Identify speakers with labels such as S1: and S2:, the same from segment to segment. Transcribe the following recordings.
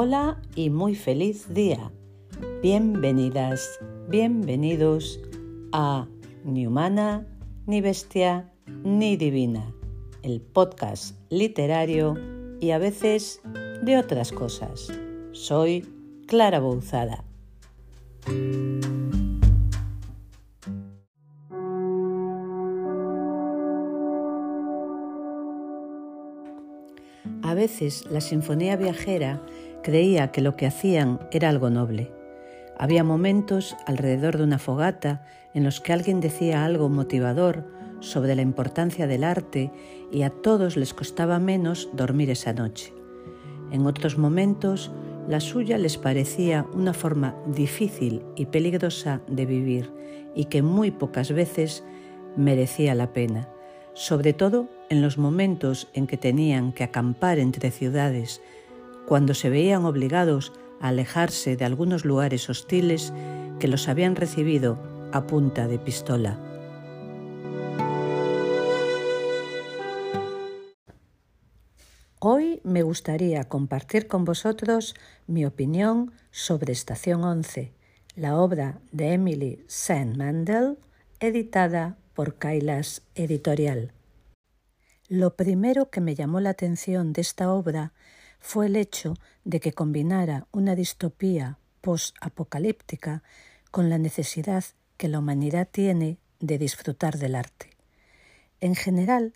S1: Hola y muy feliz día. Bienvenidas, bienvenidos a Ni humana, ni bestia, ni divina, el podcast literario y a veces de otras cosas. Soy Clara Bouzada. A veces la Sinfonía Viajera creía que lo que hacían era algo noble. Había momentos alrededor de una fogata en los que alguien decía algo motivador sobre la importancia del arte y a todos les costaba menos dormir esa noche. En otros momentos, la suya les parecía una forma difícil y peligrosa de vivir y que muy pocas veces merecía la pena, sobre todo en los momentos en que tenían que acampar entre ciudades, cuando se veían obligados a alejarse de algunos lugares hostiles que los habían recibido a punta de pistola. Hoy me gustaría compartir con vosotros mi opinión sobre Estación 11, la obra de Emily St. Mandel, editada por Kailas Editorial. Lo primero que me llamó la atención de esta obra fue el hecho de que combinara una distopía post-apocalíptica con la necesidad que la humanidad tiene de disfrutar del arte. En general,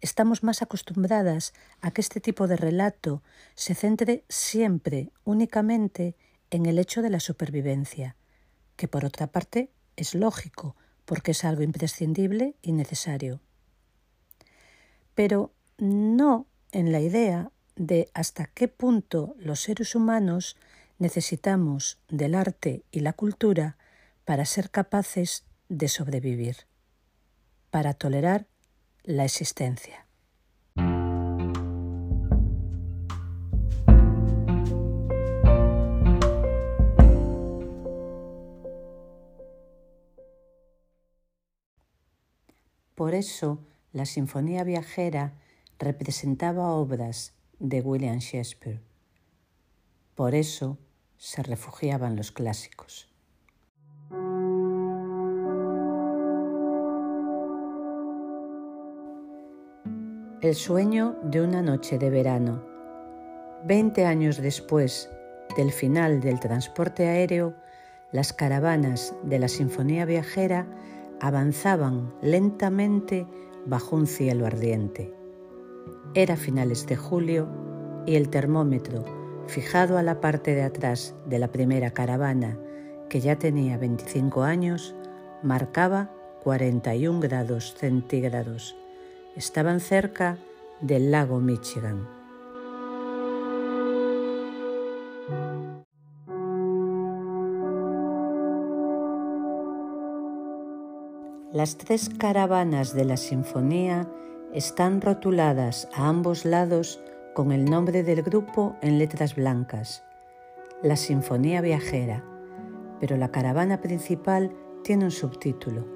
S1: estamos más acostumbradas a que este tipo de relato se centre siempre únicamente en el hecho de la supervivencia, que por otra parte es lógico, porque es algo imprescindible y necesario pero no en la idea de hasta qué punto los seres humanos necesitamos del arte y la cultura para ser capaces de sobrevivir, para tolerar la existencia. Por eso, la Sinfonía Viajera representaba obras de William Shakespeare. Por eso se refugiaban los clásicos. El sueño de una noche de verano. Veinte años después del final del transporte aéreo, las caravanas de la Sinfonía Viajera avanzaban lentamente bajo un cielo ardiente. Era finales de julio y el termómetro, fijado a la parte de atrás de la primera caravana, que ya tenía 25 años, marcaba 41 grados centígrados. Estaban cerca del lago Michigan. Las tres caravanas de la sinfonía están rotuladas a ambos lados con el nombre del grupo en letras blancas, la Sinfonía Viajera, pero la caravana principal tiene un subtítulo,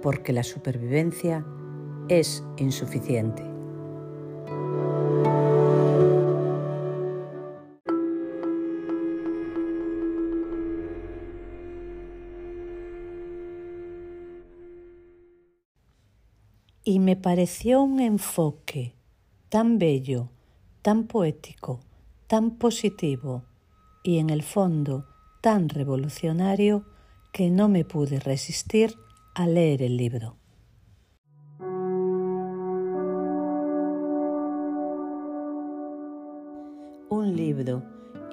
S1: porque la supervivencia es insuficiente. Me pareció un enfoque tan bello, tan poético, tan positivo y en el fondo tan revolucionario que no me pude resistir a leer el libro. Un libro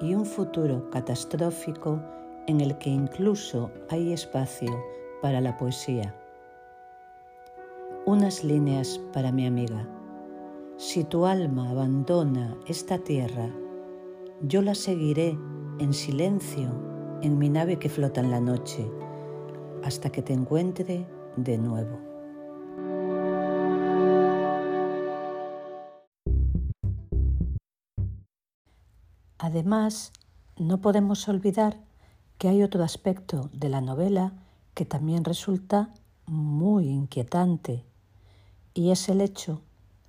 S1: y un futuro catastrófico en el que incluso hay espacio para la poesía unas líneas para mi amiga. Si tu alma abandona esta tierra, yo la seguiré en silencio en mi nave que flota en la noche, hasta que te encuentre de nuevo. Además, no podemos olvidar que hay otro aspecto de la novela que también resulta muy inquietante y es el hecho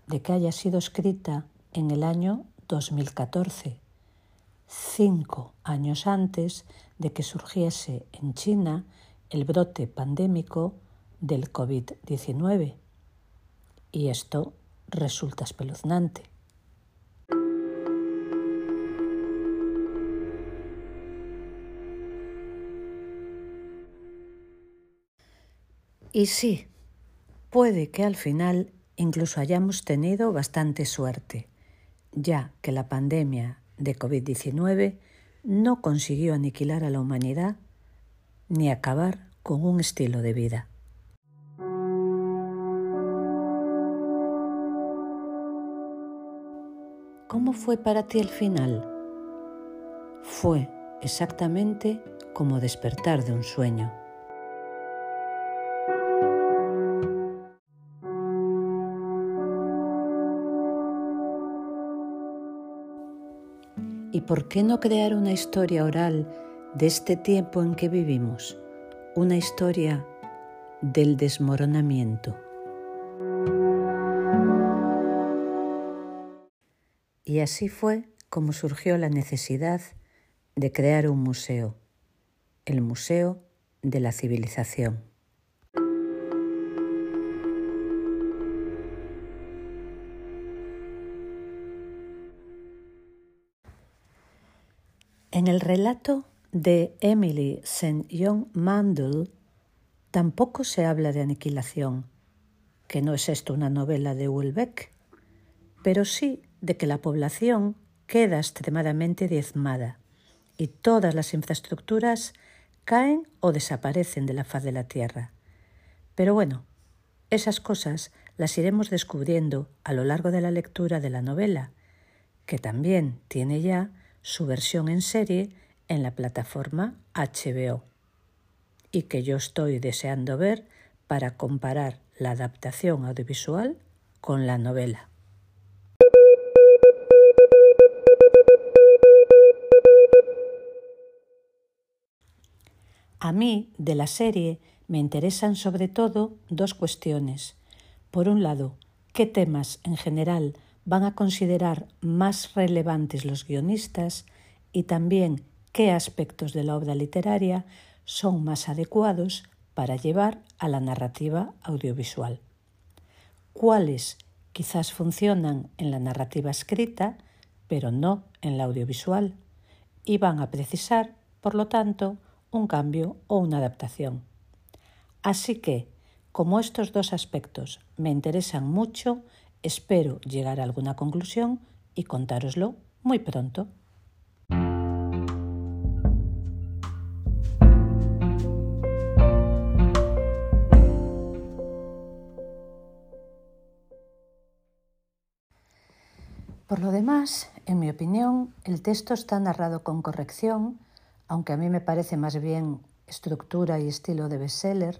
S1: de que haya sido escrita en el año 2014, cinco años antes de que surgiese en China el brote pandémico del COVID-19. Y esto resulta espeluznante. Y sí, puede que al final incluso hayamos tenido bastante suerte, ya que la pandemia de COVID-19 no consiguió aniquilar a la humanidad ni acabar con un estilo de vida. ¿Cómo fue para ti el final? Fue exactamente como despertar de un sueño. ¿Y por qué no crear una historia oral de este tiempo en que vivimos? Una historia del desmoronamiento. Y así fue como surgió la necesidad de crear un museo, el Museo de la Civilización. En el relato de Emily St. John Mandel tampoco se habla de aniquilación, que no es esto una novela de Ulbeck, pero sí de que la población queda extremadamente diezmada y todas las infraestructuras caen o desaparecen de la faz de la Tierra. Pero bueno, esas cosas las iremos descubriendo a lo largo de la lectura de la novela, que también tiene ya su versión en serie en la plataforma HBO y que yo estoy deseando ver para comparar la adaptación audiovisual con la novela. A mí, de la serie, me interesan sobre todo dos cuestiones. Por un lado, qué temas en general van a considerar más relevantes los guionistas y también qué aspectos de la obra literaria son más adecuados para llevar a la narrativa audiovisual. Cuáles quizás funcionan en la narrativa escrita, pero no en la audiovisual, y van a precisar, por lo tanto, un cambio o una adaptación. Así que, como estos dos aspectos me interesan mucho, Espero llegar a alguna conclusión y contároslo muy pronto. Por lo demás, en mi opinión, el texto está narrado con corrección, aunque a mí me parece más bien estructura y estilo de bestseller.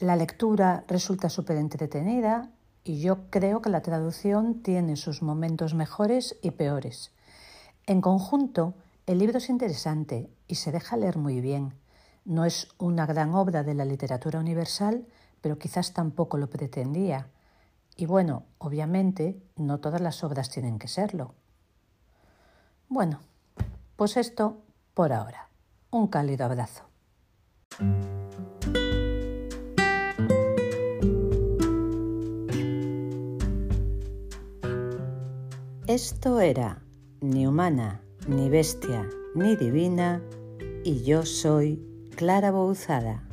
S1: La lectura resulta súper entretenida y yo creo que la traducción tiene sus momentos mejores y peores. En conjunto, el libro es interesante y se deja leer muy bien. No es una gran obra de la literatura universal, pero quizás tampoco lo pretendía. Y bueno, obviamente, no todas las obras tienen que serlo. Bueno, pues esto por ahora. Un cálido abrazo. Esto era ni humana, ni bestia, ni divina, y yo soy Clara Bouzada.